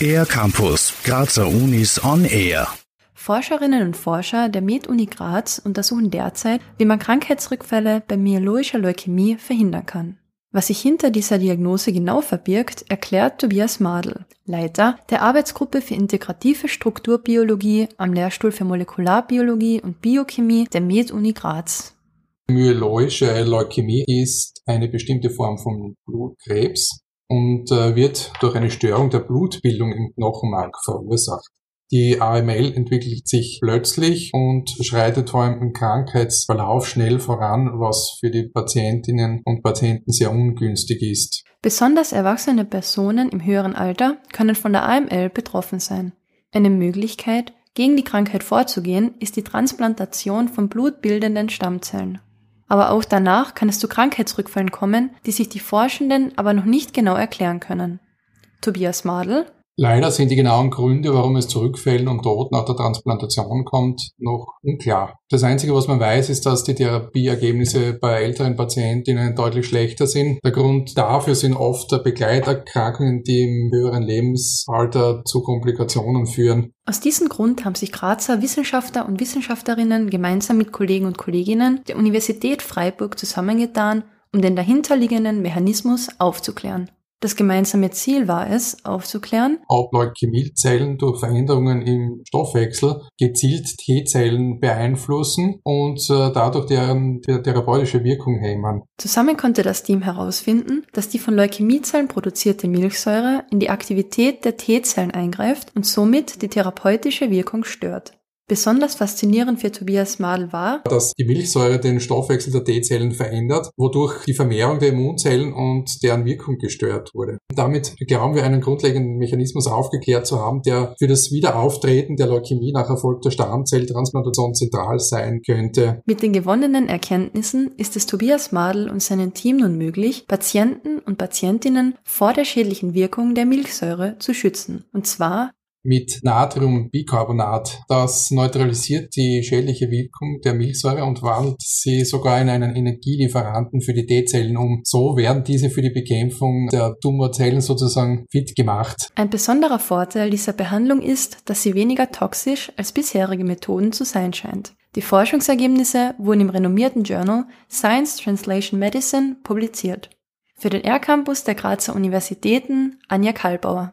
Air Campus, Grazer Unis on Air. Forscherinnen und Forscher der Med-Uni Graz untersuchen derzeit, wie man Krankheitsrückfälle bei myeloischer Leukämie verhindern kann. Was sich hinter dieser Diagnose genau verbirgt, erklärt Tobias Madl, Leiter der Arbeitsgruppe für integrative Strukturbiologie am Lehrstuhl für Molekularbiologie und Biochemie der Med-Uni Graz. Myeloische Leukämie ist eine bestimmte Form von Blutkrebs und äh, wird durch eine Störung der Blutbildung im Knochenmark verursacht. Die AML entwickelt sich plötzlich und schreitet vor allem im Krankheitsverlauf schnell voran, was für die Patientinnen und Patienten sehr ungünstig ist. Besonders erwachsene Personen im höheren Alter können von der AML betroffen sein. Eine Möglichkeit, gegen die Krankheit vorzugehen, ist die Transplantation von blutbildenden Stammzellen. Aber auch danach kann es zu Krankheitsrückfällen kommen, die sich die Forschenden aber noch nicht genau erklären können. Tobias Madl, Leider sind die genauen Gründe, warum es zu Rückfällen und Tod nach der Transplantation kommt, noch unklar. Das Einzige, was man weiß, ist, dass die Therapieergebnisse bei älteren Patientinnen deutlich schlechter sind. Der Grund dafür sind oft Begleiterkrankungen, die im höheren Lebensalter zu Komplikationen führen. Aus diesem Grund haben sich Grazer Wissenschaftler und Wissenschaftlerinnen gemeinsam mit Kollegen und Kolleginnen der Universität Freiburg zusammengetan, um den dahinterliegenden Mechanismus aufzuklären. Das gemeinsame Ziel war es, aufzuklären, ob Leukämiezellen durch Veränderungen im Stoffwechsel gezielt T-Zellen beeinflussen und äh, dadurch deren therapeutische Wirkung hemmen. Zusammen konnte das Team herausfinden, dass die von Leukämiezellen produzierte Milchsäure in die Aktivität der T-Zellen eingreift und somit die therapeutische Wirkung stört. Besonders faszinierend für Tobias Madl war, dass die Milchsäure den Stoffwechsel der T-Zellen verändert, wodurch die Vermehrung der Immunzellen und deren Wirkung gestört wurde. Damit glauben wir einen grundlegenden Mechanismus aufgeklärt zu haben, der für das Wiederauftreten der Leukämie nach erfolgter Stammzelltransplantation zentral sein könnte. Mit den gewonnenen Erkenntnissen ist es Tobias Madl und seinem Team nun möglich, Patienten und Patientinnen vor der schädlichen Wirkung der Milchsäure zu schützen. Und zwar mit Natriumbicarbonat. Das neutralisiert die schädliche Wirkung der Milchsäure und wandelt sie sogar in einen Energielieferanten für die T-Zellen um. So werden diese für die Bekämpfung der Tumorzellen sozusagen fit gemacht. Ein besonderer Vorteil dieser Behandlung ist, dass sie weniger toxisch als bisherige Methoden zu sein scheint. Die Forschungsergebnisse wurden im renommierten Journal Science Translation Medicine publiziert. Für den R-Campus der Grazer Universitäten Anja Kalbauer.